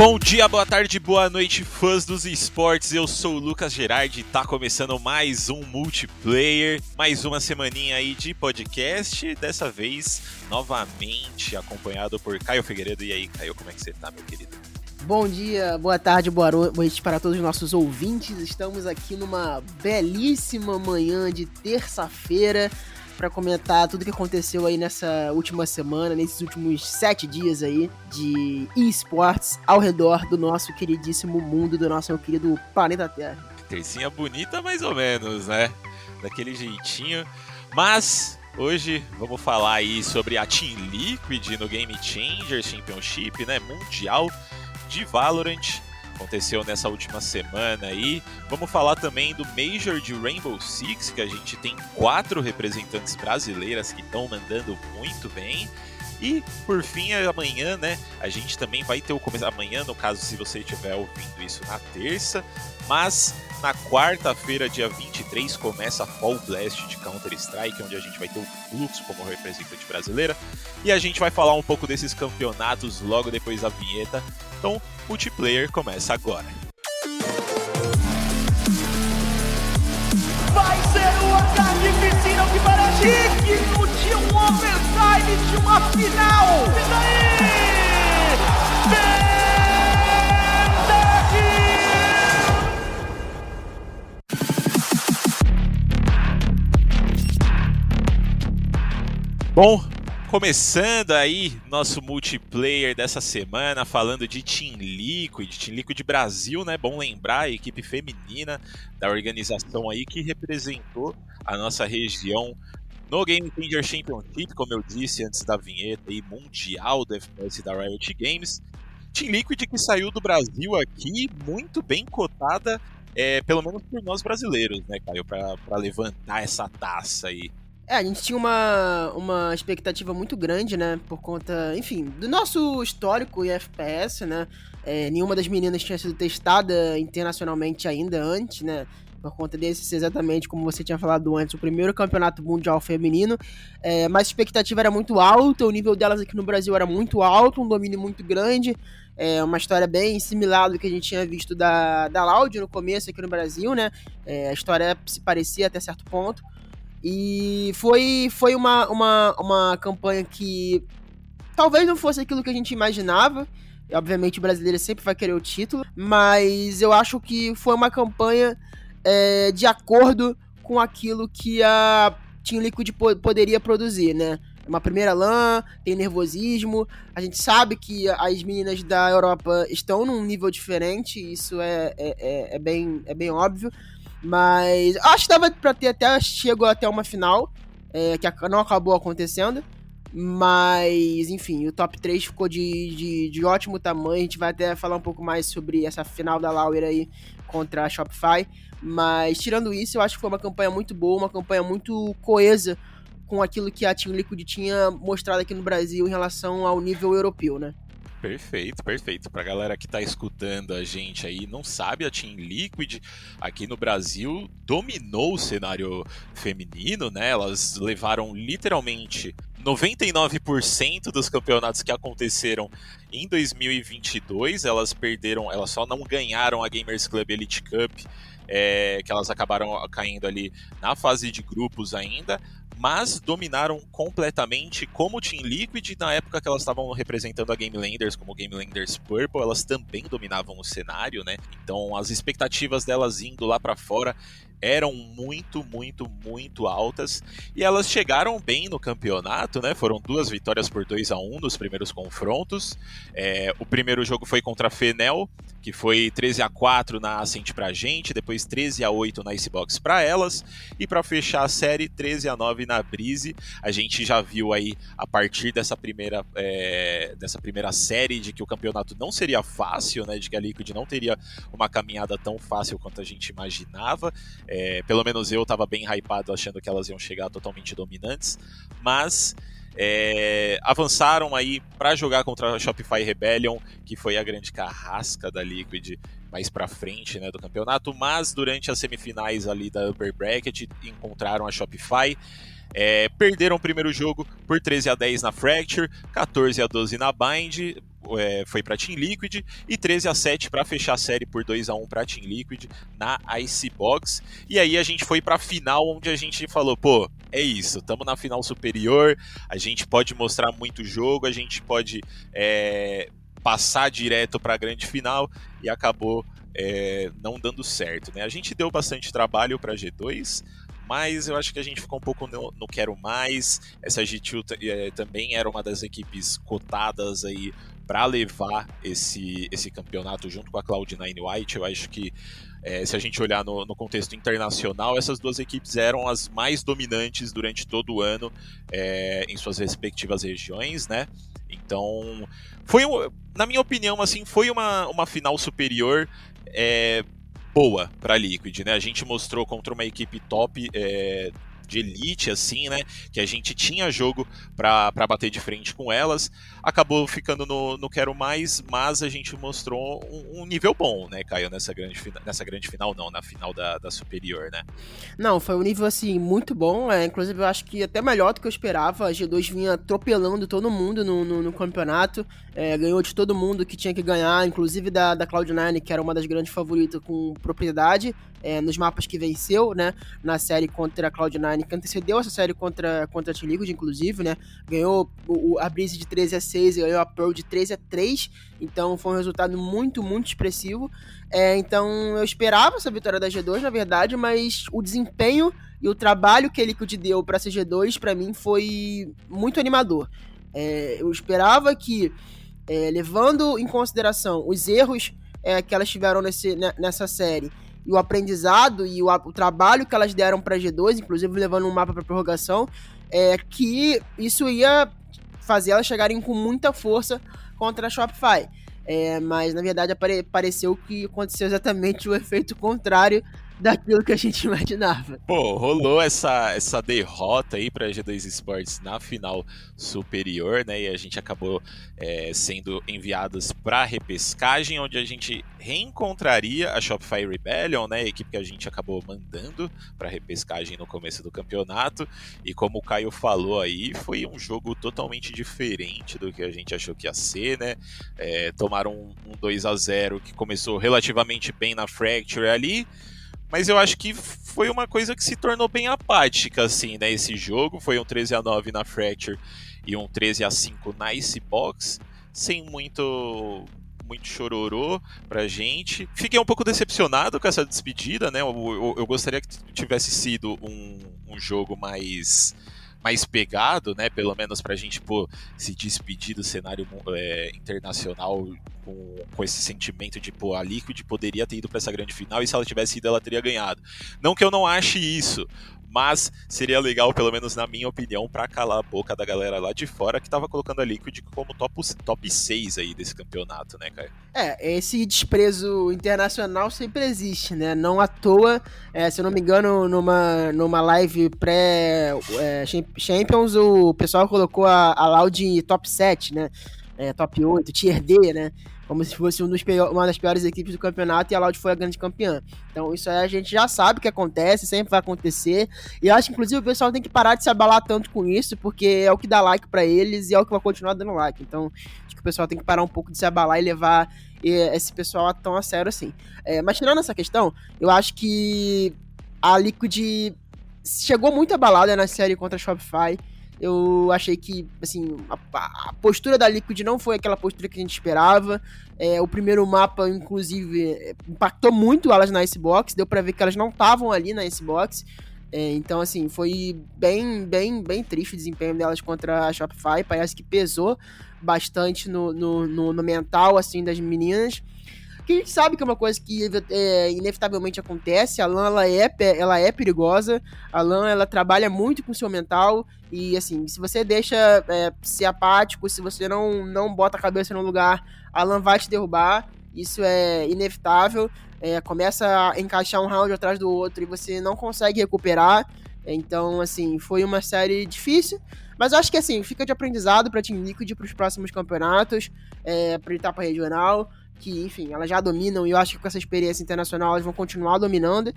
Bom dia, boa tarde, boa noite, fãs dos esportes. Eu sou o Lucas Gerardi e tá começando mais um multiplayer, mais uma semaninha aí de podcast. Dessa vez, novamente acompanhado por Caio Figueiredo. E aí, Caio, como é que você tá, meu querido? Bom dia, boa tarde, boa noite para todos os nossos ouvintes. Estamos aqui numa belíssima manhã de terça-feira para comentar tudo que aconteceu aí nessa última semana, nesses últimos sete dias aí de esportes ao redor do nosso queridíssimo mundo, do nosso querido planeta Terra. Tercinha bonita, mais ou menos, né? Daquele jeitinho. Mas Hoje vamos falar aí sobre a Team Liquid no Game Changer Championship, né, mundial de Valorant aconteceu nessa última semana aí. Vamos falar também do Major de Rainbow Six, que a gente tem quatro representantes brasileiras que estão mandando muito bem. E por fim, amanhã, né? A gente também vai ter o começo. Amanhã, no caso, se você estiver ouvindo isso na terça. Mas na quarta-feira, dia 23, começa a Fall Blast de Counter-Strike, onde a gente vai ter o Fluxo como representante brasileira. E a gente vai falar um pouco desses campeonatos logo depois da vinheta. Então, multiplayer começa agora. Vai ser uma carnificina que parece digno de um overtime de uma final. E daí? Bom, Começando aí nosso multiplayer dessa semana, falando de Team Liquid, Team Liquid Brasil, né? Bom lembrar, a equipe feminina da organização aí que representou a nossa região no Game Changer Championship, como eu disse antes da vinheta aí, mundial do FPS da Riot Games. Team Liquid que saiu do Brasil aqui muito bem cotada, é, pelo menos por nós brasileiros, né, Caio, para levantar essa taça aí. É, a gente tinha uma, uma expectativa muito grande, né? Por conta, enfim, do nosso histórico em FPS, né? É, nenhuma das meninas tinha sido testada internacionalmente ainda antes, né? Por conta desse, exatamente como você tinha falado antes, o primeiro campeonato mundial feminino. É, mas a expectativa era muito alta, o nível delas aqui no Brasil era muito alto, um domínio muito grande. É uma história bem similar do que a gente tinha visto da, da Loud no começo aqui no Brasil, né? É, a história se parecia até certo ponto. E foi, foi uma, uma, uma campanha que talvez não fosse aquilo que a gente imaginava. Obviamente o brasileiro sempre vai querer o título, mas eu acho que foi uma campanha é, de acordo com aquilo que a Team Liquid poderia produzir, né? Uma primeira LAN, tem nervosismo. A gente sabe que as meninas da Europa estão num nível diferente, isso é, é, é, é bem, é bem óbvio. Mas acho que dava pra ter até. Chegou até uma final. É, que não acabou acontecendo. Mas, enfim, o top 3 ficou de, de, de, ótimo tamanho. A gente vai até falar um pouco mais sobre essa final da Lauer aí contra a Shopify. Mas, tirando isso, eu acho que foi uma campanha muito boa, uma campanha muito coesa com aquilo que a Team Liquid tinha mostrado aqui no Brasil em relação ao nível europeu, né? Perfeito, perfeito. Pra galera que tá escutando a gente aí, não sabe, a Team Liquid aqui no Brasil dominou o cenário feminino, né? Elas levaram literalmente 99% dos campeonatos que aconteceram em 2022. Elas perderam, elas só não ganharam a Gamers Club Elite Cup, é, que elas acabaram caindo ali na fase de grupos ainda mas dominaram completamente como Team Liquid na época que elas estavam representando a Game Landers como Game Landers Purple, elas também dominavam o cenário, né? Então as expectativas delas indo lá para fora eram muito, muito, muito altas e elas chegaram bem no campeonato, né? Foram duas vitórias por 2 a 1 um nos primeiros confrontos. É, o primeiro jogo foi contra a Fenel, que foi 13 a 4 na Ascent pra gente, depois 13 a 8 na Icebox para elas e para fechar a série 13 a 9 na Brise. A gente já viu aí a partir dessa primeira é, dessa primeira série de que o campeonato não seria fácil, né? De que a Liquid não teria uma caminhada tão fácil quanto a gente imaginava. É, pelo menos eu estava bem hypado achando que elas iam chegar totalmente dominantes, mas é, avançaram aí para jogar contra a Shopify Rebellion, que foi a grande carrasca da Liquid mais para frente né, do campeonato, mas durante as semifinais ali da Upper Bracket encontraram a Shopify. É, perderam o primeiro jogo por 13 a 10 na Fracture, 14 a 12 na Bind, é, foi para Team Liquid e 13 a 7 para fechar a série por 2 a 1 para Team Liquid na Icebox. E aí a gente foi para final onde a gente falou, pô, é isso, estamos na final superior, a gente pode mostrar muito jogo, a gente pode é, passar direto para a grande final e acabou é, não dando certo. Né? A gente deu bastante trabalho para G2, mas eu acho que a gente ficou um pouco no, no quero mais. Essa G2 é, também era uma das equipes cotadas aí para levar esse, esse campeonato junto com a Cloud9 White. Eu acho que é, se a gente olhar no, no, contexto internacional, essas duas equipes eram as mais dominantes durante todo o ano é, em suas respectivas regiões, né? Então, foi, na minha opinião, assim, foi uma, uma final superior. É, boa para Liquid, né? A gente mostrou contra uma equipe top é, de elite, assim, né? Que a gente tinha jogo para bater de frente com elas. Acabou ficando no, no Quero Mais, mas a gente mostrou um, um nível bom, né, Caio, nessa grande, nessa grande final, não, na final da, da Superior, né? Não, foi um nível, assim, muito bom. É, inclusive, eu acho que até melhor do que eu esperava. A G2 vinha atropelando todo mundo no, no, no campeonato. É, ganhou de todo mundo que tinha que ganhar, inclusive da, da Cloud9, que era uma das grandes favoritas com propriedade é, nos mapas que venceu, né? Na série contra a Cloud9, que antecedeu essa série contra, contra a T-Liquid, inclusive, né? Ganhou o, a Breeze de 13 a 6 e ganhou a Pearl de 13 a 3. Então foi um resultado muito, muito expressivo. É, então eu esperava essa vitória da G2, na verdade, mas o desempenho e o trabalho que a Liquid deu para essa G2, para mim, foi muito animador. É, eu esperava que, é, levando em consideração os erros é, que elas tiveram nesse, nessa série e o aprendizado e o, o trabalho que elas deram para G2, inclusive levando um mapa para prorrogação, é que isso ia fazer elas chegarem com muita força contra a Shopify. É, mas na verdade apare pareceu que aconteceu exatamente o efeito contrário daquilo que a gente imaginava. Pô, rolou essa, essa derrota aí para G2 Esports na final superior, né? E a gente acabou é, sendo enviados para repescagem, onde a gente reencontraria a Shopify Rebellion, né? A equipe que a gente acabou mandando para repescagem no começo do campeonato. E como o Caio falou aí, foi um jogo totalmente diferente do que a gente achou que ia ser, né? É, tomaram um, um 2 a 0 que começou relativamente bem na Fracture ali mas eu acho que foi uma coisa que se tornou bem apática, assim, né? Esse jogo foi um 13 a 9 na Fracture e um 13 a 5 na Icebox, sem muito muito chororô pra gente. Fiquei um pouco decepcionado com essa despedida, né? Eu, eu, eu gostaria que tivesse sido um, um jogo mais mais pegado, né? Pelo menos pra gente pô, se despedir do cenário é, internacional com, com esse sentimento de, pô, a Liquid poderia ter ido para essa grande final e se ela tivesse ido, ela teria ganhado. Não que eu não ache isso, mas seria legal, pelo menos na minha opinião, para calar a boca da galera lá de fora que tava colocando a Liquid como top, top 6 aí desse campeonato, né, cara? É, esse desprezo internacional sempre existe, né? Não à toa, é, se eu não me engano, numa, numa live pré-Champions, é, o pessoal colocou a, a Loud top 7, né? É, top 8, tier D, né? Como se fosse um uma das piores equipes do campeonato e a Loud foi a grande campeã. Então isso aí a gente já sabe que acontece, sempre vai acontecer. E acho que inclusive o pessoal tem que parar de se abalar tanto com isso, porque é o que dá like para eles e é o que vai continuar dando like. Então acho que o pessoal tem que parar um pouco de se abalar e levar esse pessoal tão a sério assim. É, mas tirando essa questão, eu acho que a Liquid chegou muito abalada na série contra a Shopify. Eu achei que, assim, a, a, postura da Liquid não foi aquela postura que a gente esperava. É, o primeiro mapa, inclusive, impactou muito elas na Icebox. Deu pra ver que elas não estavam ali na Icebox. É, então, assim, foi bem, bem, bem triste o desempenho delas contra a Shopify. Parece que pesou bastante no, no, no, no mental, assim, das meninas que a gente sabe que é uma coisa que é, inevitavelmente acontece. A LAN ela é, ela é perigosa. A LAN ela trabalha muito com o seu mental. E assim, se você deixa é, ser apático, se você não, não bota a cabeça no lugar, a LAN vai te derrubar. Isso é inevitável. É, começa a encaixar um round atrás do outro e você não consegue recuperar. Então, assim, foi uma série difícil. Mas eu acho que assim, fica de aprendizado para Team Liquid para os próximos campeonatos, é, para etapa regional que, enfim, elas já dominam e eu acho que com essa experiência internacional elas vão continuar dominando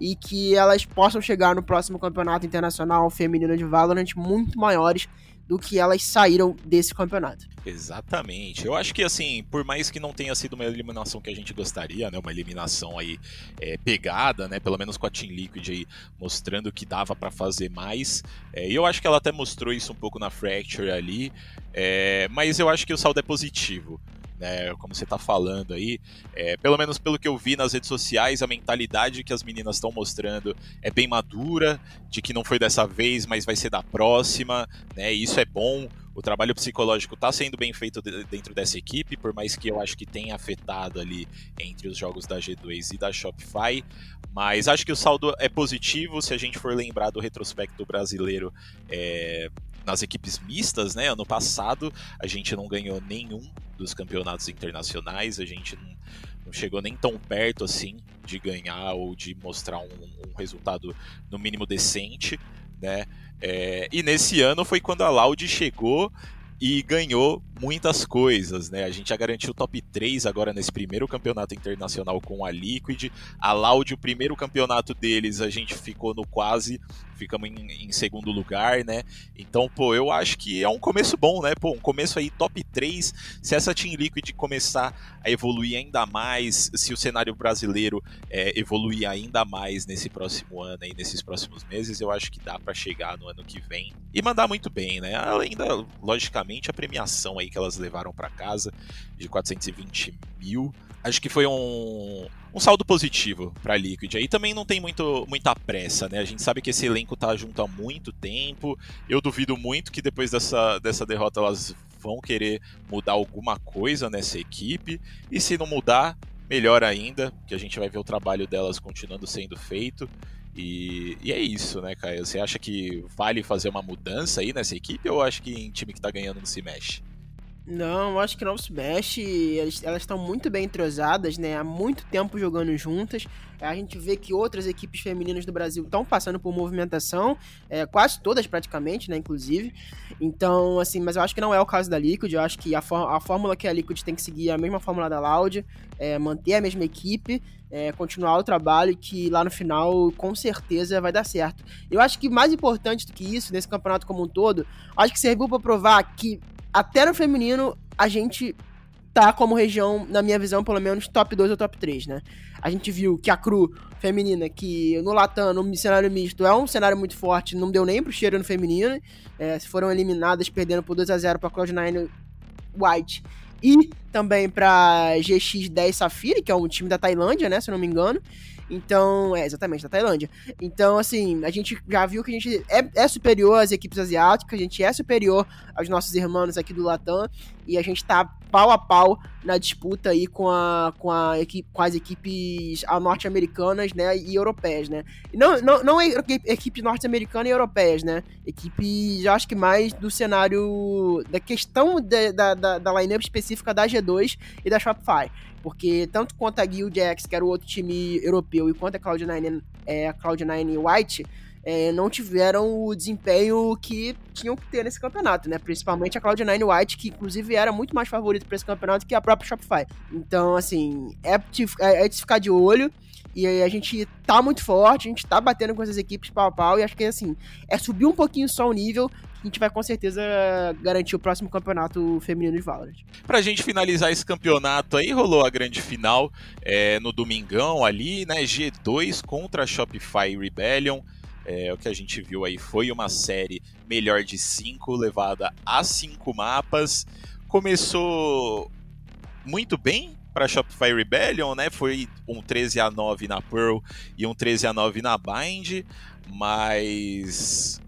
e que elas possam chegar no próximo campeonato internacional feminino de Valorant muito maiores do que elas saíram desse campeonato. Exatamente. Eu acho que assim, por mais que não tenha sido uma eliminação que a gente gostaria, né, uma eliminação aí é, pegada, né, pelo menos com a Team Liquid aí mostrando que dava para fazer mais. É, e eu acho que ela até mostrou isso um pouco na Fracture ali, é, mas eu acho que o saldo é positivo né? Como você está falando aí, é, pelo menos pelo que eu vi nas redes sociais, a mentalidade que as meninas estão mostrando é bem madura, de que não foi dessa vez, mas vai ser da próxima, né? E isso é bom. O trabalho psicológico está sendo bem feito dentro dessa equipe, por mais que eu acho que tenha afetado ali entre os jogos da G2 e da Shopify. Mas acho que o saldo é positivo se a gente for lembrar do retrospecto brasileiro é, nas equipes mistas, né? Ano passado a gente não ganhou nenhum dos campeonatos internacionais, a gente não, não chegou nem tão perto assim de ganhar ou de mostrar um, um resultado no mínimo decente, né? É, e nesse ano foi quando a Loud chegou e ganhou muitas coisas, né? A gente já garantiu o top 3 agora nesse primeiro campeonato internacional com a Liquid. A Loud, o primeiro campeonato deles, a gente ficou no quase, ficamos em, em, segundo lugar, né? Então, pô, eu acho que é um começo bom, né? Pô, um começo aí top 3. Se essa Team Liquid começar a evoluir ainda mais, se o cenário brasileiro é, evoluir ainda mais nesse próximo ano e nesses próximos meses, eu acho que dá para chegar no ano que vem e mandar muito bem, né? Além logicamente, a premiação aí que elas levaram para casa de 420 mil. Acho que foi um, um saldo positivo para a Liquid. Aí também não tem muito, muita pressa, né? A gente sabe que esse elenco tá junto há muito tempo. Eu duvido muito que depois dessa, dessa derrota elas vão querer mudar alguma coisa nessa equipe. E se não mudar, melhor ainda, que a gente vai ver o trabalho delas continuando sendo feito. E, e, é isso, né, Caio? Você acha que vale fazer uma mudança aí nessa equipe ou acha que em time que tá ganhando não se mexe? Não, acho que se mexe. Elas estão muito bem entrosadas, né? Há muito tempo jogando juntas. A gente vê que outras equipes femininas do Brasil estão passando por movimentação, é, quase todas praticamente, né? Inclusive. Então, assim, mas eu acho que não é o caso da Liquid. Eu acho que a, a fórmula que a Liquid tem que seguir é a mesma fórmula da Loud, é, manter a mesma equipe. É, continuar o trabalho que lá no final com certeza vai dar certo. Eu acho que mais importante do que isso, nesse campeonato como um todo, acho que serviu para provar que até no feminino, a gente tá como região, na minha visão, pelo menos top 2 ou top 3, né? A gente viu que a Cru feminina, que no Latam, no cenário misto, é um cenário muito forte, não deu nem pro cheiro no feminino. É, foram eliminadas, perdendo por 2 a 0 pra Cloud9 White. E também pra GX10 Safiri, que é um time da Tailândia, né? Se eu não me engano. Então, é exatamente, da Tailândia. Então, assim, a gente já viu que a gente é, é superior às equipes asiáticas, a gente é superior aos nossos irmãos aqui do Latam, e a gente tá pau a pau na disputa aí com, a, com, a equipe, com as equipes norte-americanas, né, e europeias, né. não, não, não é equipe norte-americana e europeias, né, equipe, já acho que mais do cenário, da questão da, da, da, da line-up específica da G2 e da Shopify porque tanto quanto a Guild X, que era o outro time europeu, e quanto a Cloud9, é, a Cloud9 White, é, não tiveram o desempenho que tinham que ter nesse campeonato, né? Principalmente a Cloud9 White, que inclusive era muito mais favorito para esse campeonato que a própria Shopify. Então, assim, é, é, é de ficar de olho. E a gente tá muito forte, a gente tá batendo com essas equipes pau a pau, e acho que assim, é subir um pouquinho só o nível a gente vai com certeza garantir o próximo campeonato feminino de Valorant. Pra gente finalizar esse campeonato aí, rolou a grande final é, no domingão ali, né? G2 contra a Shopify Rebellion. É, o que a gente viu aí foi uma série melhor de cinco, levada a cinco mapas. Começou muito bem para Shopify Rebellion, né? Foi um 13 a 9 na Pearl e um 13 a 9 na Bind, mas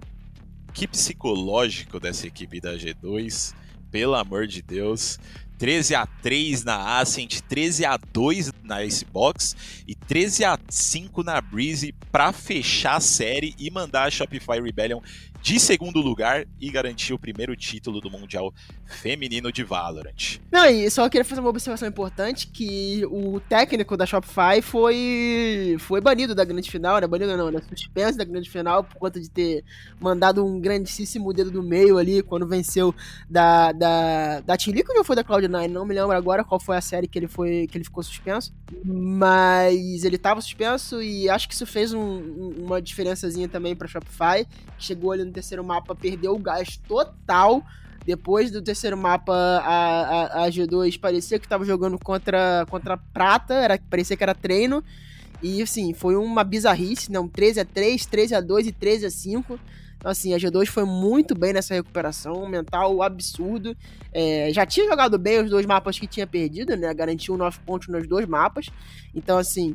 que psicológico dessa equipe da G2, pelo amor de Deus. 13 a 3 na Ascent, 13 a 2 na Icebox e 13 a 5 na Breezy para fechar a série e mandar a Shopify Rebellion de segundo lugar e garantir o primeiro título do Mundial Feminino de Valorant. Não, e só queria fazer uma observação importante, que o técnico da Shopify foi foi banido da grande final, né? Banido não, né? Suspenso da grande final por conta de ter mandado um grandíssimo dedo do meio ali quando venceu da, da, da Team Liquid ou foi da Cloud9? Cloud9, não me lembro agora qual foi a série que ele foi que ele ficou suspenso, mas ele estava suspenso e acho que isso fez um, uma diferençazinha também para Shopify, que chegou ali no terceiro mapa, perdeu o gás total. Depois do terceiro mapa, a, a, a G2 parecia que estava jogando contra, contra Prata, era, parecia que era treino. E assim, foi uma bizarrice, não, 13 a 3, 13 a 2 e 13 a 5. Então, assim, a G2 foi muito bem nessa recuperação, um mental absurdo. É, já tinha jogado bem os dois mapas que tinha perdido, né? Garantiu 9 pontos nos dois mapas. Então, assim,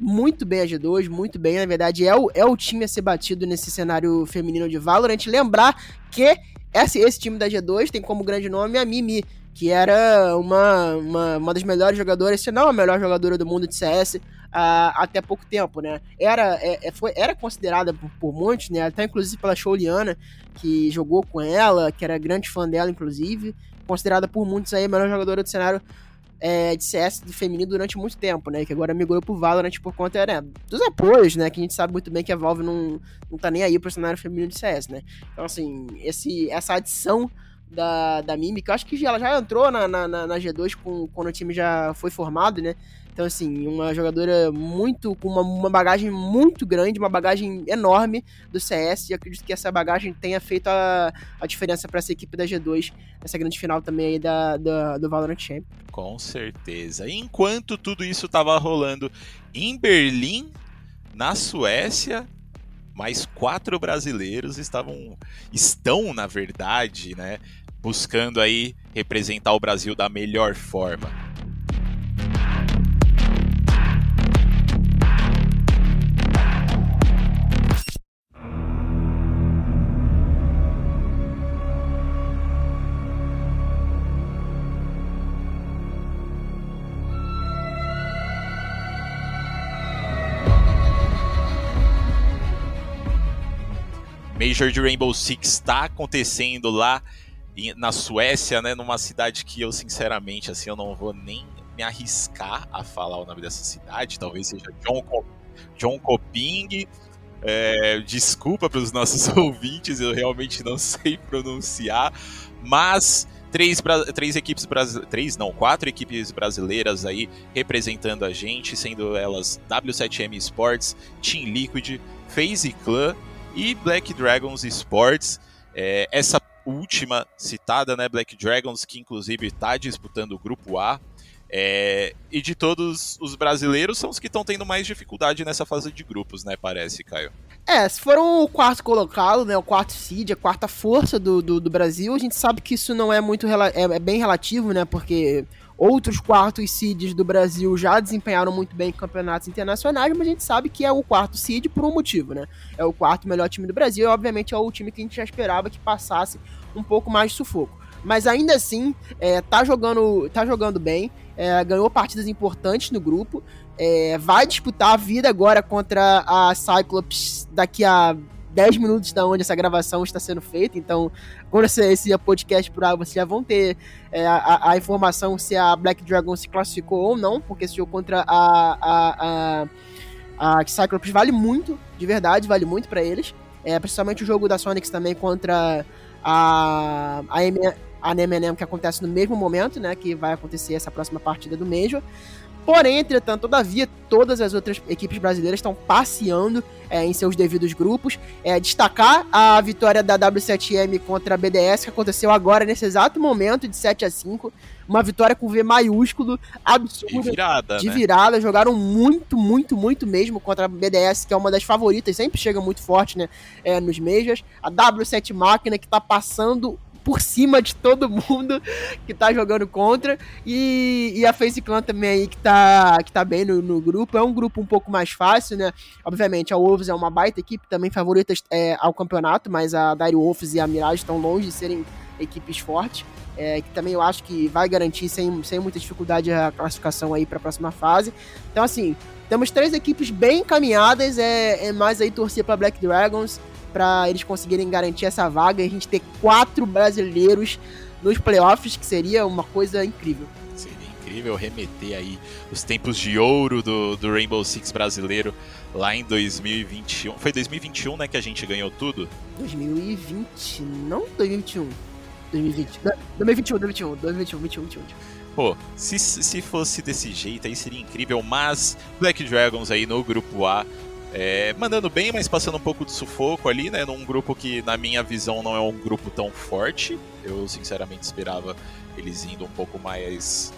muito bem a G2, muito bem. Na verdade, é o, é o time a ser batido nesse cenário feminino de Valorant. Lembrar que esse, esse time da G2 tem como grande nome a Mimi, que era uma, uma, uma das melhores jogadoras, se não a melhor jogadora do mundo de CS uh, até pouco tempo, né? Era, é, é, foi, era considerada por, por, muitos, né? Até inclusive pela Shouliana, que jogou com ela, que era grande fã dela, inclusive. Considerada por muitos aí a melhor jogadora do cenário é, de CS do feminino durante muito tempo, né? Que agora migrou pro Valorant por conta né, dos apoios, né? Que a gente sabe muito bem que a Valve não, não tá nem aí pro cenário feminino de CS, né? Então, assim, esse, essa adição da, da Mimi, que eu acho que ela já entrou na, na, na G2 com, quando o time já foi formado, né? Então, assim, uma jogadora muito. com uma, uma bagagem muito grande, uma bagagem enorme do CS. E acredito que essa bagagem tenha feito a, a diferença para essa equipe da G2 nessa grande final também aí da, da, do Valorant Champ. Com certeza. Enquanto tudo isso estava rolando em Berlim, na Suécia, mais quatro brasileiros estavam estão na verdade, né, buscando aí representar o Brasil da melhor forma. Major de Rainbow Six está acontecendo lá na Suécia, né, numa cidade que eu sinceramente assim eu não vou nem me arriscar a falar o nome dessa cidade, talvez seja John, Co John Coping. É, desculpa para os nossos ouvintes, eu realmente não sei pronunciar, mas três, três equipes brasileiras, três não, quatro equipes brasileiras aí representando a gente, sendo elas W7M Sports, Team Liquid, FaZe Clan e Black Dragons Sports. É, essa última citada, né, Black Dragons, que inclusive está disputando o grupo A. É, e de todos os brasileiros, são os que estão tendo mais dificuldade nessa fase de grupos, né? Parece, Caio. É, se foram o quarto colocado, né? O quarto seed, a quarta força do, do, do Brasil, a gente sabe que isso não é muito. É, é bem relativo, né? Porque Outros quartos seeds do Brasil já desempenharam muito bem em campeonatos internacionais, mas a gente sabe que é o quarto seed por um motivo, né? É o quarto melhor time do Brasil e, obviamente, é o time que a gente já esperava que passasse um pouco mais de sufoco. Mas ainda assim, é, tá, jogando, tá jogando bem, é, ganhou partidas importantes no grupo, é, vai disputar a vida agora contra a Cyclops daqui a 10 minutos da onde essa gravação está sendo feita. Então, quando esse, podcast por aí, vocês já vão ter é, a, a, informação se a Black Dragon se classificou ou não, porque esse jogo contra a, a, a, a Cyclops vale muito, de verdade, vale muito para eles. É, principalmente o jogo da Sonics também contra a, a, M, a NMNM, que acontece no mesmo momento, né? Que vai acontecer essa próxima partida do Major. Porém, entretanto, todavia, todas as outras equipes brasileiras estão passeando é, em seus devidos grupos. É, destacar a vitória da W7M contra a BDS, que aconteceu agora, nesse exato momento, de 7 a 5 Uma vitória com V maiúsculo, absurda. De virada. De né? virada. Jogaram muito, muito, muito mesmo contra a BDS, que é uma das favoritas, sempre chega muito forte né, é, nos Majors. A W7 Máquina, que está passando por cima de todo mundo que tá jogando contra. E, e a Face Clan também aí que tá, que tá bem no, no, grupo. É um grupo um pouco mais fácil, né? Obviamente, a Wolves é uma baita equipe, também favorita é, ao campeonato, mas a Dire Wolves e a Mirage estão longe de serem equipes fortes. É, que também eu acho que vai garantir sem, sem muita dificuldade a classificação aí para a próxima fase. Então, assim, temos três equipes bem encaminhadas, é, é mais aí torcer para Black Dragons para eles conseguirem garantir essa vaga e a gente ter quatro brasileiros nos playoffs, que seria uma coisa incrível. Seria incrível remeter aí os tempos de ouro do, do Rainbow Six brasileiro lá em 2021. Foi 2021, né, que a gente ganhou tudo? 2020, não 2021. 2020. 2021, 2021, 2021, 2021, 2021. Pô, se, se fosse desse jeito aí seria incrível, mas Black Dragons aí no grupo A, é, mandando bem, mas passando um pouco de sufoco ali, né? Num grupo que, na minha visão, não é um grupo tão forte. Eu, sinceramente, esperava eles indo um pouco mais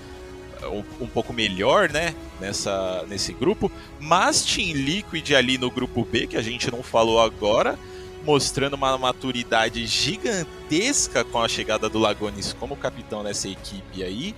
um, um, pouco melhor, né, nessa, nesse grupo. Mas Team Liquid ali no grupo B, que a gente não falou agora, mostrando uma maturidade gigantesca com a chegada do Lagones como capitão nessa equipe aí.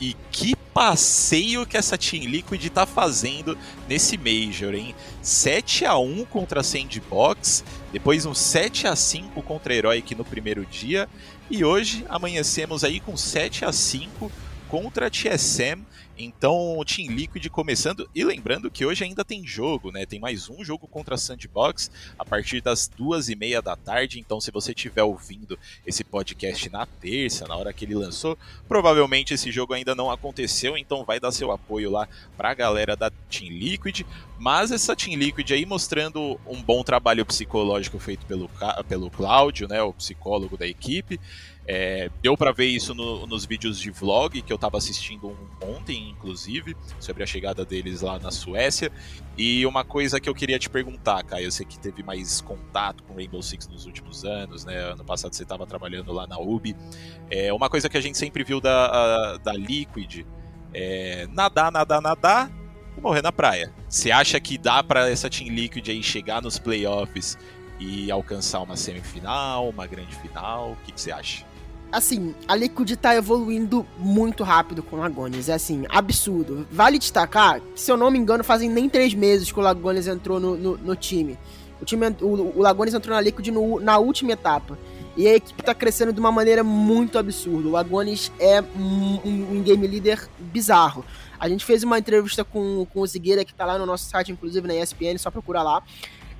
E que passeio que essa Team Liquid tá fazendo nesse Major, hein? 7 a 1 contra a Sandbox, depois um 7 a 5 contra a Heroic no primeiro dia, e hoje amanhecemos aí com 7 a 5 contra a TSM. Então, o Team Liquid começando. E lembrando que hoje ainda tem jogo, né? Tem mais um jogo contra a Sandbox a partir das duas e meia da tarde. Então, se você estiver ouvindo esse podcast na terça, na hora que ele lançou, provavelmente esse jogo ainda não aconteceu. Então, vai dar seu apoio lá para a galera da Team Liquid. Mas essa Team Liquid aí mostrando um bom trabalho psicológico feito pelo, pelo Cláudio, né? O psicólogo da equipe. É, deu para ver isso no, nos vídeos de vlog que eu estava assistindo ontem, inclusive, sobre a chegada deles lá na Suécia. E uma coisa que eu queria te perguntar, Caio, eu sei que teve mais contato com Rainbow Six nos últimos anos, né? Ano passado você estava trabalhando lá na UB. É, uma coisa que a gente sempre viu da, da Liquid é nadar, nadar, nadar e morrer na praia. Você acha que dá para essa Team Liquid aí chegar nos playoffs e alcançar uma semifinal, uma grande final? O que você acha? Assim, a Liquid tá evoluindo muito rápido com o Lagones. É assim, absurdo. Vale destacar que, se eu não me engano, fazem nem três meses que o Lagones entrou no, no, no time. O, time o, o Lagones entrou na Liquid no, na última etapa. E a equipe tá crescendo de uma maneira muito absurda. O Lagones é um, um, um game leader bizarro. A gente fez uma entrevista com, com o Zigueira, que tá lá no nosso site, inclusive na ESPN, só procurar lá.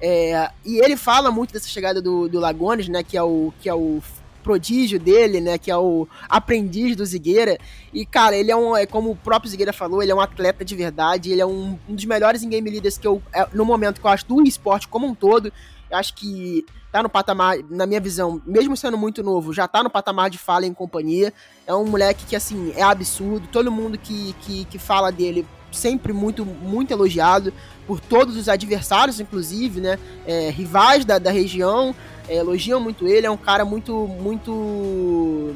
É, e ele fala muito dessa chegada do, do Lagones, né? Que é o, que é o prodígio dele, né? Que é o aprendiz do Zigueira. E, cara, ele é um. É, como o próprio Zigueira falou, ele é um atleta de verdade. Ele é um, um dos melhores game leaders que eu. É, no momento que eu acho do esporte como um todo. Eu acho que tá no patamar, na minha visão, mesmo sendo muito novo, já tá no patamar de fala em companhia. É um moleque que, assim, é absurdo. Todo mundo que, que, que fala dele sempre muito, muito elogiado por todos os adversários, inclusive, né? É, rivais da, da região é, elogiam muito ele, é um cara muito, muito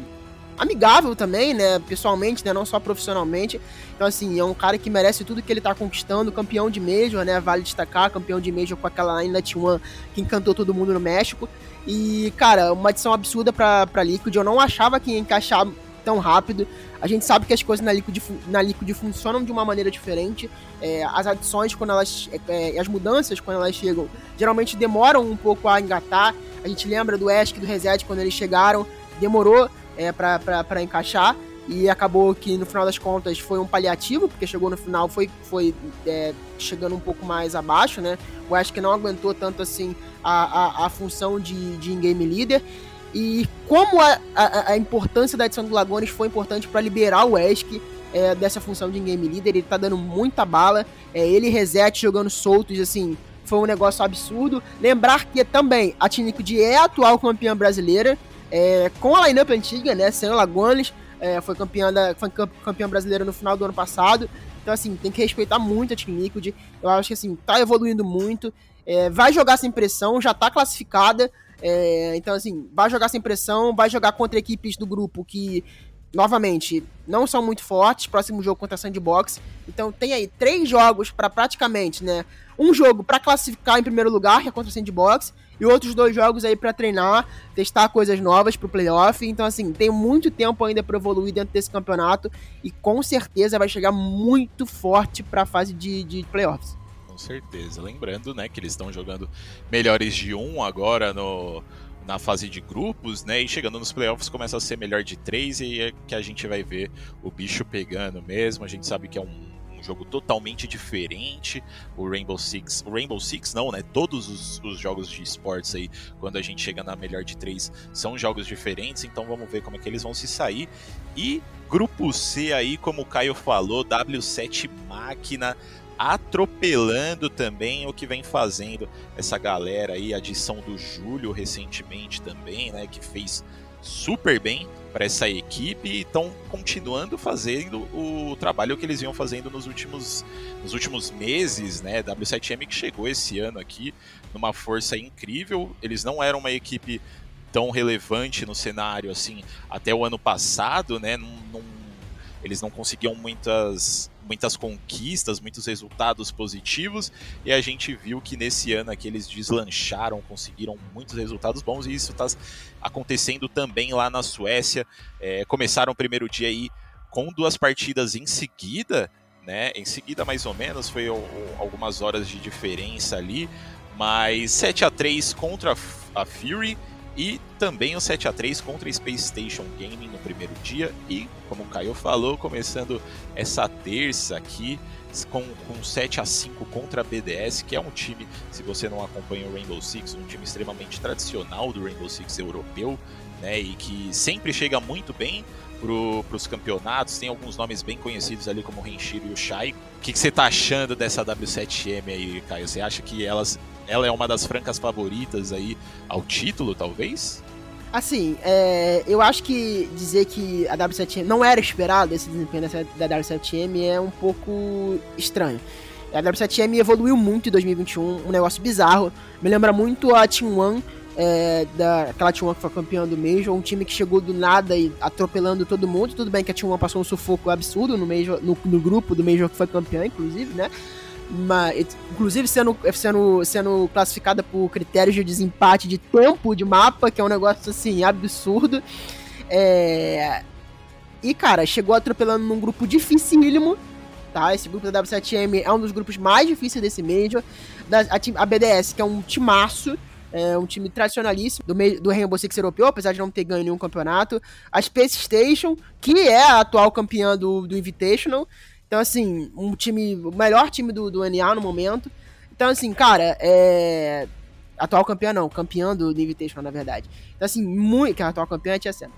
amigável também, né, pessoalmente, né, não só profissionalmente. Então, assim, é um cara que merece tudo que ele tá conquistando, campeão de Major, né, vale destacar, campeão de Major com aquela Inlet One que encantou todo mundo no México. E, cara, uma adição absurda pra, pra Liquid, eu não achava que ia encaixar tão rápido. A gente sabe que as coisas na Liquid, na Liquid funcionam de uma maneira diferente. É, as adições, quando elas. É, é as mudanças, quando elas chegam, geralmente demoram um pouco a engatar. A gente lembra do e do Reset quando eles chegaram, demorou é, para encaixar. E acabou que no final das contas foi um paliativo, porque chegou no final, foi, foi é, chegando um pouco mais abaixo, né? O Esk não aguentou tanto assim a, a, a função de, de in-game leader. E como a, a, a, importância da adição do Lagones foi importante para liberar o Esk é, dessa função de game leader, ele tá dando muita bala. É, ele reset jogando soltos, assim, foi um negócio absurdo. Lembrar que também a Liquid é a atual campeã brasileira, é, com a lineup antiga, né? Sem Lagones, é, foi, campeã da, foi campeã brasileira no final do ano passado. Então, assim, tem que respeitar muito a Team. Eu acho que, assim, tá evoluindo muito. É, vai jogar sem pressão, já tá classificada. É, então, assim, vai jogar sem pressão, vai jogar contra equipes do grupo que, novamente, não são muito fortes. Próximo jogo contra a Sandbox. Então, tem aí três jogos para praticamente, né? Um jogo para classificar em primeiro lugar, que é contra o Sandbox, e outros dois jogos aí para treinar, testar coisas novas pro playoff. Então, assim, tem muito tempo ainda para evoluir dentro desse campeonato e com certeza vai chegar muito forte para a fase de, de playoffs. Certeza. Lembrando, né, que eles estão jogando melhores de um agora no na fase de grupos, né? E chegando nos playoffs começa a ser melhor de três e é que a gente vai ver o bicho pegando mesmo. A gente sabe que é um um jogo totalmente diferente. O Rainbow Six, o Rainbow Six não, né? Todos os, os, jogos de esportes aí, quando a gente chega na melhor de três, são jogos diferentes. Então vamos ver como é que eles vão se sair. E grupo C aí, como o Caio falou, W7 Máquina atropelando também o que vem fazendo essa galera aí, a adição do Júlio recentemente também, né, que fez super bem para essa equipe e estão continuando fazendo o trabalho que eles vinham fazendo nos últimos, nos últimos meses, né? W7M que chegou esse ano aqui numa força incrível. Eles não eram uma equipe tão relevante no cenário assim até o ano passado, né? Num, num, eles não conseguiam muitas muitas conquistas, muitos resultados positivos, e a gente viu que nesse ano aqui eles deslancharam, conseguiram muitos resultados bons, e isso está acontecendo também lá na Suécia. É, começaram o primeiro dia aí com duas partidas em seguida, né? Em seguida, mais ou menos, foi algumas horas de diferença ali, mas 7 a 3 contra a Fury e também o 7 a 3 contra a Space Station Gaming no primeiro dia. E, como o Caio falou, começando essa terça aqui com, com 7 a 5 contra a BDS, que é um time, se você não acompanha o Rainbow Six, um time extremamente tradicional do Rainbow Six europeu, né? E que sempre chega muito bem para os campeonatos. Tem alguns nomes bem conhecidos ali, como o Renshiro e o Shai. O que, que você está achando dessa W7M aí, Caio? Você acha que elas ela é uma das francas favoritas aí ao título, talvez? Assim, é, eu acho que dizer que a W7M não era esperado esse desempenho da W7M é um pouco estranho. A W7M evoluiu muito em 2021, um negócio bizarro. Me lembra muito a Team One, é, da, aquela Team One que foi campeã do Major, um time que chegou do nada e atropelando todo mundo. Tudo bem que a Team One passou um sufoco absurdo no, Major, no, no grupo do Major que foi campeã, inclusive, né? Mas, inclusive sendo, sendo, sendo classificada por critérios de desempate de tempo de mapa, que é um negócio assim absurdo. É... E cara, chegou atropelando num grupo dificílimo, tá? Esse grupo da W7M é um dos grupos mais difíceis desse Major. Da, a, a BDS, que é um timaço, é um time tradicionalíssimo do, do Rainbow Six europeu, apesar de não ter ganho nenhum campeonato. A Space Station, que é a atual campeã do, do Invitational, então, assim, um time. O melhor time do, do NA no momento. Então, assim, cara, é. Atual campeão não, campeão do Invitation, na verdade. Então, assim, muito. Que a atual campeã é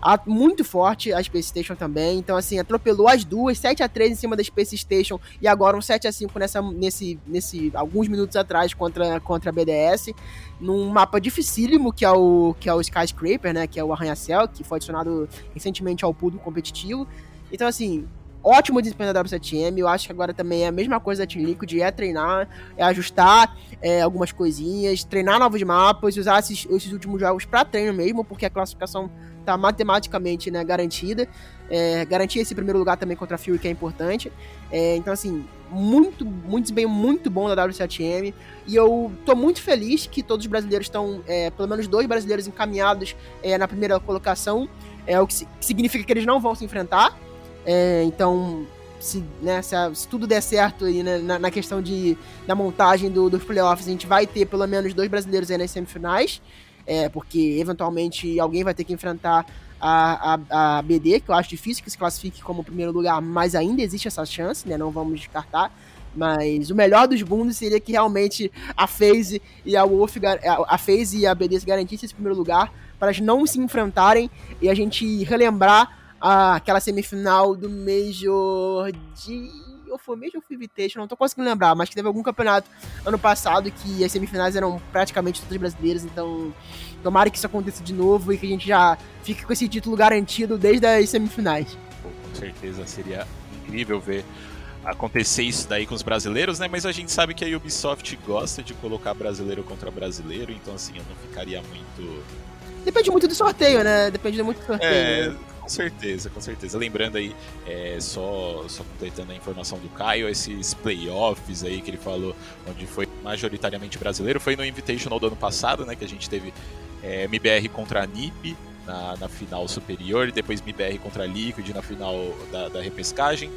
A, muito forte a Space Station também. Então, assim, atropelou as duas, 7 a 3 em cima da Space Station e agora um 7 a 5 nessa, nesse, nesse. alguns minutos atrás contra, contra a BDS. Num mapa dificílimo que é o, que é o Skyscraper, né? Que é o arranha-céu, que foi adicionado recentemente ao pool competitivo. Então, assim, ótimo desempenho da W7M. Eu acho que agora também é a mesma coisa da Team Liquid, é treinar, é ajustar é, algumas coisinhas, treinar novos mapas, usar esses, esses últimos jogos para treino mesmo, porque a classificação tá matematicamente né, garantida. É, garantir esse primeiro lugar também contra a Fury, que é importante. É, então, assim, muito, muito desempenho muito bom da W7M. E eu tô muito feliz que todos os brasileiros estão, é, pelo menos dois brasileiros encaminhados é, na primeira colocação. É o que, que significa que eles não vão se enfrentar. É, então, se, né, se, se, tudo der certo aí, né, na, na, questão de, da montagem do, dos playoffs, a gente vai ter pelo menos dois brasileiros aí nas semifinais, é, porque eventualmente alguém vai ter que enfrentar a, a, a, BD, que eu acho difícil que se classifique como primeiro lugar, mas ainda existe essa chance, né, não vamos descartar. Mas o melhor dos mundos seria que realmente a FaZe e a Wolf, a FaZe e a BD garantissem esse primeiro lugar, para elas não se enfrentarem e a gente relembrar a, aquela semifinal do Major de. Ou foi Major ou foi Invitation, não tô conseguindo lembrar, mas que teve algum campeonato ano passado que as semifinais eram praticamente todas brasileiras, então tomara que isso aconteça de novo e que a gente já fique com esse título garantido desde as semifinais. Pô, com certeza seria incrível ver acontecer isso daí com os brasileiros, né? Mas a gente sabe que a Ubisoft gosta de colocar brasileiro contra brasileiro, então assim, eu não ficaria muito. Depende muito do sorteio, né? Depende muito do sorteio. É, né? Com certeza, com certeza. Lembrando aí, é, só, só completando a informação do Caio, esses playoffs aí que ele falou, onde foi majoritariamente brasileiro, foi no Invitational do ano passado, né? Que a gente teve é, MBR contra a NIP na, na final superior, depois MBR contra a Liquid na final da, da repescagem.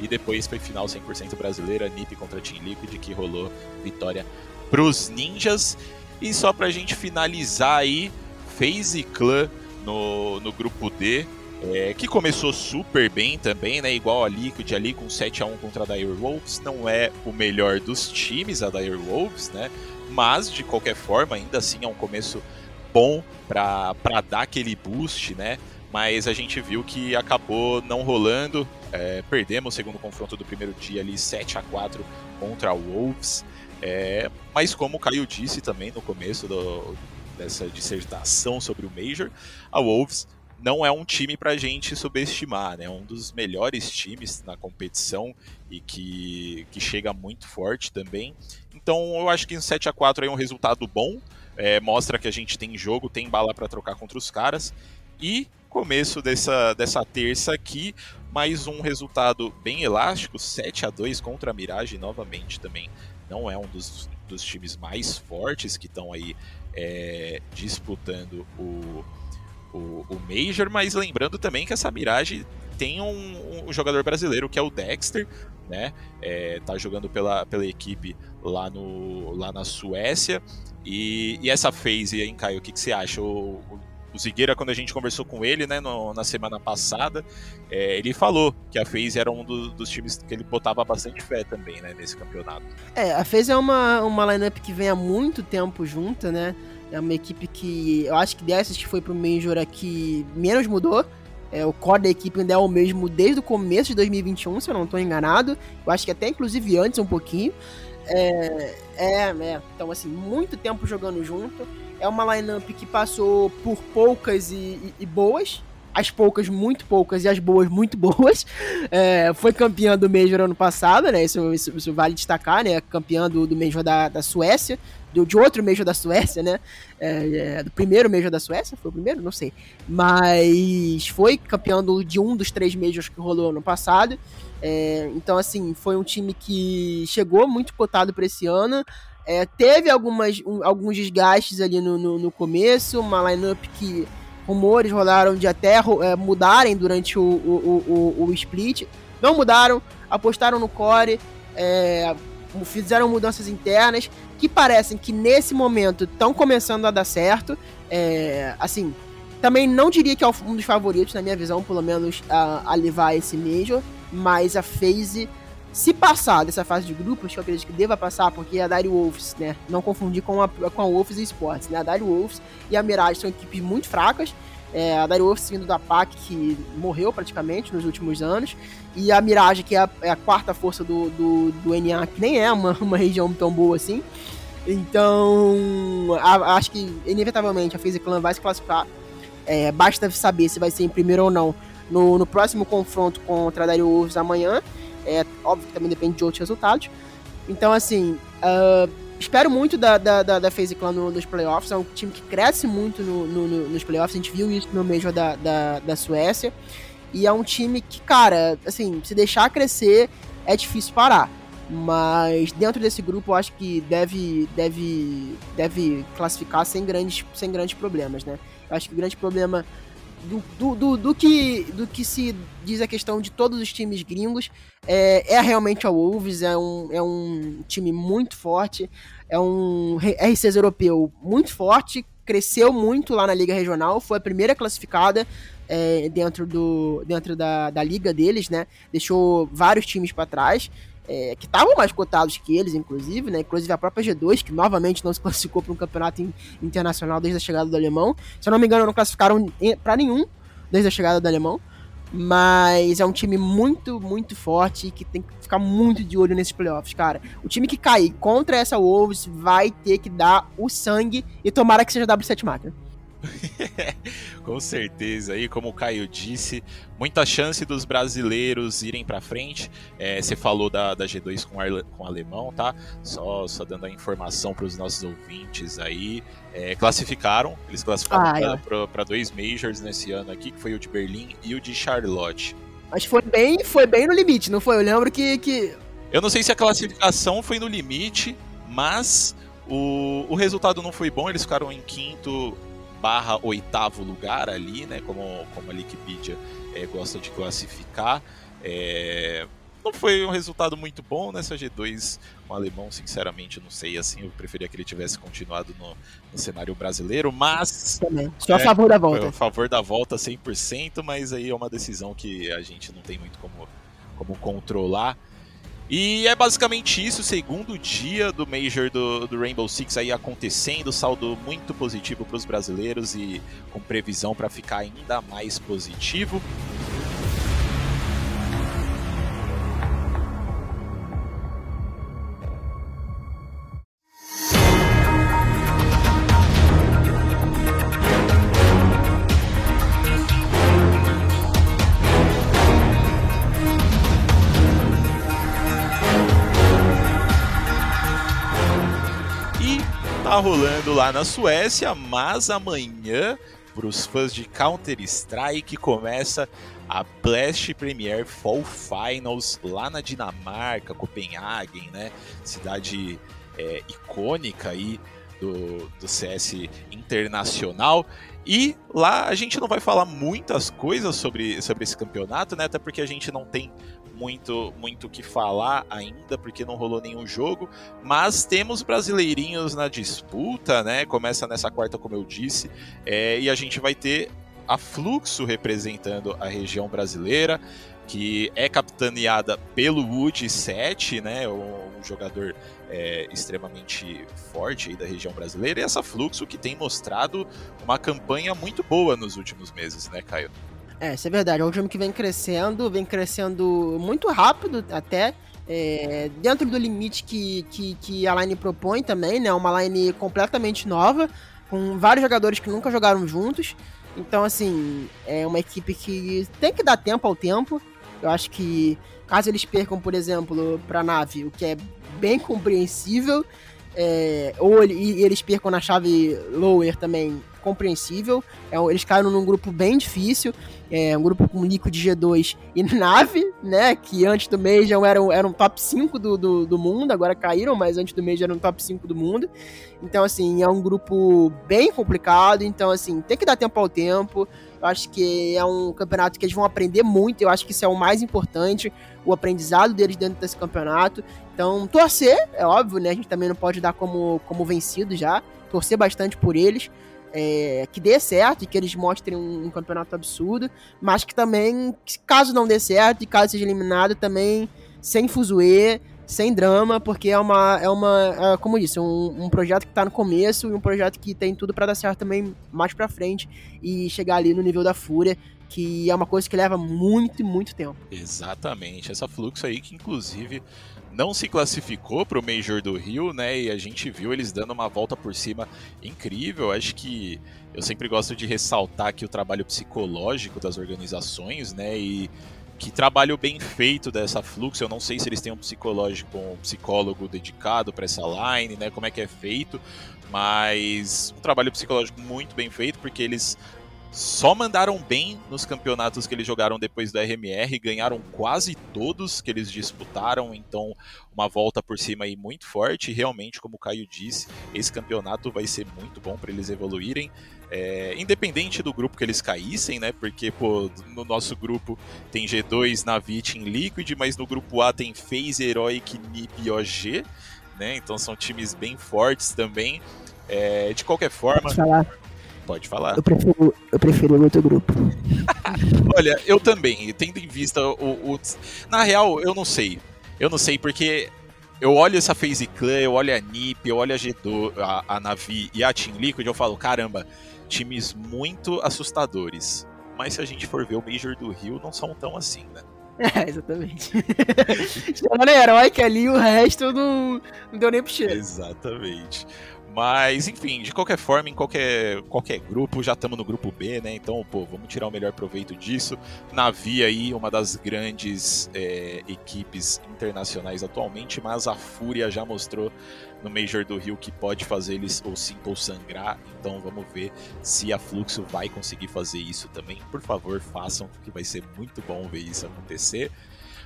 E depois foi final 100% brasileira, NIP contra Team Liquid, que rolou vitória pros ninjas. E só pra gente finalizar aí, FaZe Clan no, no grupo D, é, que começou super bem também, né? Igual a Liquid ali com 7 a 1 contra a Dire Wolves. Não é o melhor dos times, a Dire Wolves, né? Mas, de qualquer forma, ainda assim é um começo bom para dar aquele boost, né? Mas a gente viu que acabou não rolando. É, perdemos o segundo confronto do primeiro dia ali, 7 a 4 contra a Wolves. É, mas como o Caio disse também no começo do, dessa dissertação sobre o Major, a Wolves não é um time para a gente subestimar, né? É um dos melhores times na competição e que, que chega muito forte também. Então eu acho que um 7 a 4 é um resultado bom, é, mostra que a gente tem jogo, tem bala para trocar contra os caras. E começo dessa, dessa terça aqui, mais um resultado bem elástico, 7 a 2 contra a Mirage novamente também. Não é um dos, dos times mais fortes que estão aí é, disputando o, o, o Major, mas lembrando também que essa Mirage tem um, um, jogador brasileiro que é o Dexter, né? É, tá jogando pela, pela equipe lá, no, lá na Suécia. E, e essa phase aí, Caio, o que, que você acha? O, o Zigueira, quando a gente conversou com ele né, no, na semana passada, é, ele falou que a FaZe era um do, dos times que ele botava bastante fé também né, nesse campeonato. É, a FaZe é uma, uma lineup que vem há muito tempo junta, né? É uma equipe que eu acho que dessas que foi pro Major aqui menos mudou. É, o core da equipe ainda é o mesmo desde o começo de 2021, se eu não estou enganado. Eu acho que até inclusive antes um pouquinho. É, é, é, então assim, muito tempo jogando junto. É uma lineup que passou por poucas e, e, e boas, as poucas muito poucas e as boas muito boas. É, foi campeã do Major ano passado, né? Isso, isso, isso, vale destacar, né? Campeã do, do Major da, da Suécia, de outro Major da Suécia, né? É, é, do primeiro Major da Suécia, foi o primeiro? Não sei. Mas foi campeã do, de um dos três Majors que rolou ano passado. É, então, assim, foi um time que chegou muito cotado para esse ano. É, teve algumas, um, alguns desgastes ali no, no, no começo, uma lineup que rumores rolaram de até é, mudarem durante o, o, o, o, split. Não mudaram, apostaram no core, é, fizeram mudanças internas que parecem que nesse momento estão começando a dar certo. É, assim, também não diria que é um dos favoritos, na minha visão, pelo menos, a, a levar esse Major, mas a FaZe se passar dessa fase de grupos, que eu acredito que deva passar, porque a Dire Wolves, né? Não confundir com a, com a Wolves Sports, né? A Dire Wolves e a Mirage são equipes muito fracas. É, a Dire Wolves vindo da PAC, que morreu praticamente nos últimos anos. E a Mirage, que é a, é a quarta força do, do, do, NA, que nem é uma, uma região tão boa assim. Então, a, acho que inevitavelmente a FaZe Clan vai se classificar. É, basta saber se vai ser em primeiro ou não no, no próximo confronto contra a Dire Wolves amanhã. É óbvio que também depende de outros resultados. Então, assim, uh, espero muito da, da, da, da FaZe Clan no, nos playoffs. É um time que cresce muito no, no, nos playoffs. A gente viu isso no Major da, da, da Suécia. E é um time que, cara, assim, se deixar crescer, é difícil parar. Mas dentro desse grupo eu acho que deve, deve, deve classificar sem grandes, sem grandes problemas, né? Eu acho que o grande problema do, do, do, do, que, do que se diz a questão de todos os times gringos é, é realmente a Wolves, é um, é um time muito forte, é um R6 europeu muito forte, cresceu muito lá na Liga Regional, foi a primeira classificada é, dentro, do, dentro da, da liga deles, né? Deixou vários times para trás é, que estavam mais cotados que eles, inclusive, né? Inclusive a própria G2, que novamente não se classificou para um campeonato in, internacional desde a chegada do alemão. Se eu não me engano, não classificaram para nenhum desde a chegada do alemão. Mas é um time muito, muito forte que tem que ficar muito de olho nesses playoffs, cara. O time que cair contra essa Wolves vai ter que dar o sangue e tomara que seja W7 máquina. Com certeza, aí como o Caio disse, muita chance dos brasileiros irem para frente. É, você falou da, da G2 com, com o alemão, tá? Só, só dando a informação para os nossos ouvintes aí. É, classificaram, eles classificaram ah, para é. dois majors nesse ano aqui, que foi o de Berlim e o de Charlotte. Mas foi bem, foi bem no limite, não foi? Eu lembro que, que... Eu não sei se a classificação foi no limite, mas o, o resultado não foi bom, eles ficaram em quinto barra oitavo lugar ali, né? Como, como a Wikipedia é, gosta de classificar. É, não foi um resultado muito bom nessa G2 com o alemão, sinceramente, não sei assim, eu preferia que ele tivesse continuado no, no cenário brasileiro, mas. Também. Só a é, favor da volta. A favor da volta 100%, mas aí é uma decisão que a gente não tem muito como, como controlar. E é basicamente isso, segundo dia do Major do, do Rainbow Six aí acontecendo, saldo muito positivo para os brasileiros e com previsão para ficar ainda mais positivo. Rolando lá na Suécia, mas amanhã, para os fãs de Counter-Strike, começa a Blast Premier Fall Finals lá na Dinamarca, Copenhagen, né? Cidade é, icônica aí do, do CS internacional. E lá a gente não vai falar muitas coisas sobre, sobre esse campeonato, né? Até porque a gente não tem muito muito que falar ainda, porque não rolou nenhum jogo. Mas temos brasileirinhos na disputa, né? Começa nessa quarta, como eu disse, é, e a gente vai ter a Fluxo representando a região brasileira, que é capitaneada pelo Wood 7, né? Um jogador é, extremamente forte da região brasileira, e essa Fluxo que tem mostrado uma campanha muito boa nos últimos meses, né, Caio? É, isso é verdade. É um time que vem crescendo, vem crescendo muito rápido até. É, dentro do limite que, que, que, a line propõe também, né? Uma line completamente nova, com vários jogadores que nunca jogaram juntos. Então, assim, é uma equipe que tem que dar tempo ao tempo. Eu acho que caso eles percam, por exemplo, para nave, o que é bem compreensível, é, ou ele, eles percam na chave lower também, compreensível. É, eles caíram num grupo bem difícil, é, um grupo com Liquid G2 e Nave, né? Que antes do Major eram, eram top 5 do, do, do, mundo, agora caíram, mas antes do Major eram top 5 do mundo. Então, assim, é um grupo bem complicado. Então, assim, tem que dar tempo ao tempo. Eu acho que é um campeonato que eles vão aprender muito. Eu acho que isso é o mais importante, o aprendizado deles dentro desse campeonato. Então, torcer, é óbvio, né? A gente também não pode dar como, como vencido já. Torcer bastante por eles. É, que dê certo e que eles mostrem um, um, campeonato absurdo, mas que também, caso não dê certo e caso seja eliminado, também sem fuzuê, sem drama, porque é uma, é uma é, como disse, um, um projeto que tá no começo e um projeto que tem tudo para dar certo também mais pra frente e chegar ali no nível da Fúria, que é uma coisa que leva muito, muito tempo. Exatamente, essa fluxo aí que inclusive não se classificou para o Major do Rio, né? E a gente viu eles dando uma volta por cima incrível. Acho que eu sempre gosto de ressaltar aqui o trabalho psicológico das organizações, né? E que trabalho bem feito dessa Fluxo. Eu não sei se eles têm um psicológico, um psicólogo dedicado para essa line, né? Como é que é feito, mas um trabalho psicológico muito bem feito, porque eles só mandaram bem nos campeonatos que eles jogaram depois do RMR, ganharam quase todos que eles disputaram, então uma volta por cima aí muito forte. Realmente, como o Caio disse, esse campeonato vai ser muito bom para eles evoluírem. É, independente do grupo que eles caíssem, né? Porque, pô, no nosso grupo tem G2, Navi, Team Liquid, mas no grupo A tem FaZe, Heroic, NiP e OG, né? Então são times bem fortes também. É, de qualquer forma. Eu prefiro, eu prefiro o outro grupo. Olha, eu também, tendo em vista o, o, Na real, eu não sei. Eu não sei, porque eu olho essa FaZe Clan, eu olho a NiP, eu olho a G2, a, a Navi e a Team Liquid, eu falo, caramba, times muito assustadores. Mas se a gente for ver o Major do Rio, não são tão assim, né? É, exatamente. Chamando herói que ali o resto não, não deu nem pro cheiro. Exatamente. Mas, enfim, de qualquer forma, em qualquer, qualquer grupo, já estamos no grupo B, né? Então, pô, vamos tirar o melhor proveito disso. Navi aí, uma das grandes é, equipes internacionais atualmente, mas a Fúria já mostrou no Major do Rio que pode fazer eles ou Simple sangrar. Então vamos ver se a Fluxo vai conseguir fazer isso também. Por favor, façam, que vai ser muito bom ver isso acontecer.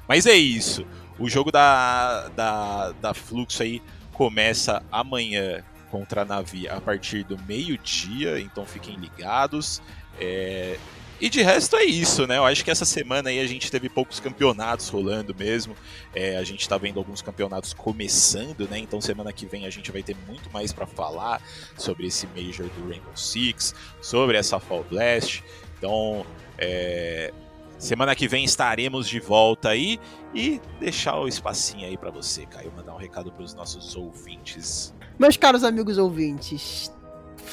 Mas é isso. O jogo da, da, da Fluxo aí começa amanhã contra a Navi a partir do meio-dia, então fiquem ligados. É... E de resto é isso, né? Eu acho que essa semana aí a gente teve poucos campeonatos rolando mesmo. É, a gente tá vendo alguns campeonatos começando, né? Então semana que vem a gente vai ter muito mais para falar sobre esse Major do Rainbow Six, sobre essa Fall Blast. Então, é... semana que vem estaremos de volta aí e deixar o espacinho aí para você, Caio, mandar um recado para os nossos ouvintes meus caros amigos ouvintes,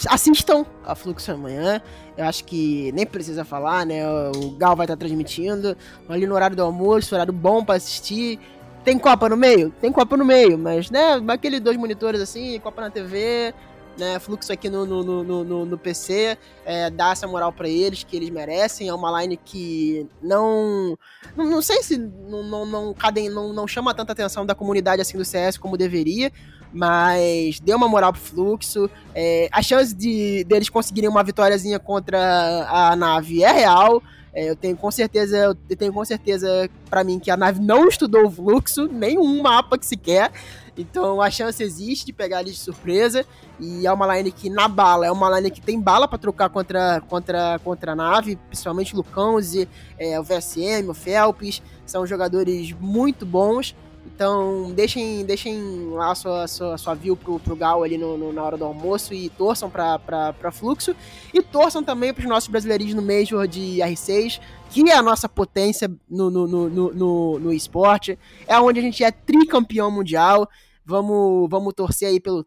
assistam a Fluxo amanhã. Eu acho que nem precisa falar, né? O Gal vai estar transmitindo ali no horário do almoço, horário bom para assistir. Tem Copa no meio? Tem Copa no meio, mas, né? Aqueles dois monitores assim, Copa na TV, né? Fluxo aqui no, no, no, no, no PC, é, dá essa moral para eles, que eles merecem. É uma line que não. Não, não sei se não, não, não, não, não chama tanta atenção da comunidade assim do CS como deveria, mas deu uma moral pro fluxo. É, a chance de deles conseguirem uma vitóriazinha contra a nave é real. É, eu tenho com certeza, eu tenho com certeza para mim que a nave não estudou o fluxo, nenhum mapa que se quer. Então a chance existe de pegar eles de surpresa. E é uma line que na bala, é uma line que tem bala para trocar contra, contra, contra a nave, principalmente o Lucãozi, é, o VSM, o Felps. São jogadores muito bons. Então, deixem, deixem lá a sua, sua, sua view pro, pro Gal ali no, no, na hora do almoço e torçam pra Fluxo. E torçam também pros nossos brasileirinhos no Major de R6, que é a nossa potência no, no, no, no, no esporte. É onde a gente é tricampeão mundial. Vamos, vamos torcer aí pelo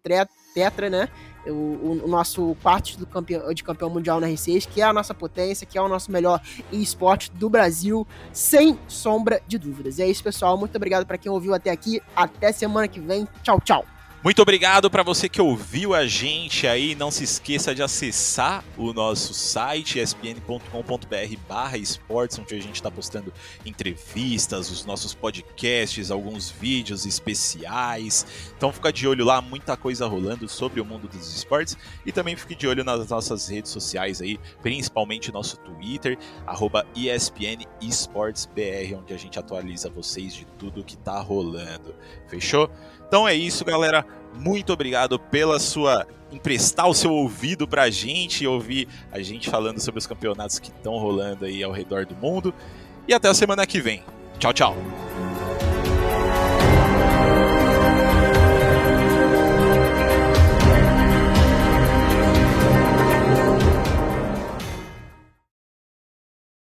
Tetra, né? O, o, nosso quarto do campeão, de campeão mundial na R6, que é a nossa potência, que é o nosso melhor esporte do Brasil, sem sombra de dúvidas. E é isso, pessoal. Muito obrigado para quem ouviu até aqui. Até semana que vem. Tchau, tchau. Muito obrigado para você que ouviu a gente aí. Não se esqueça de acessar o nosso site espn.com.br/barra esportes, onde a gente está postando entrevistas, os nossos podcasts, alguns vídeos especiais. Então fica de olho lá, muita coisa rolando sobre o mundo dos esportes. E também fique de olho nas nossas redes sociais aí, principalmente nosso Twitter, EsportsBR, onde a gente atualiza vocês de tudo que tá rolando. Fechou? Então é isso, galera. Muito obrigado pela sua emprestar o seu ouvido pra gente e ouvir a gente falando sobre os campeonatos que estão rolando aí ao redor do mundo. E até a semana que vem. Tchau, tchau.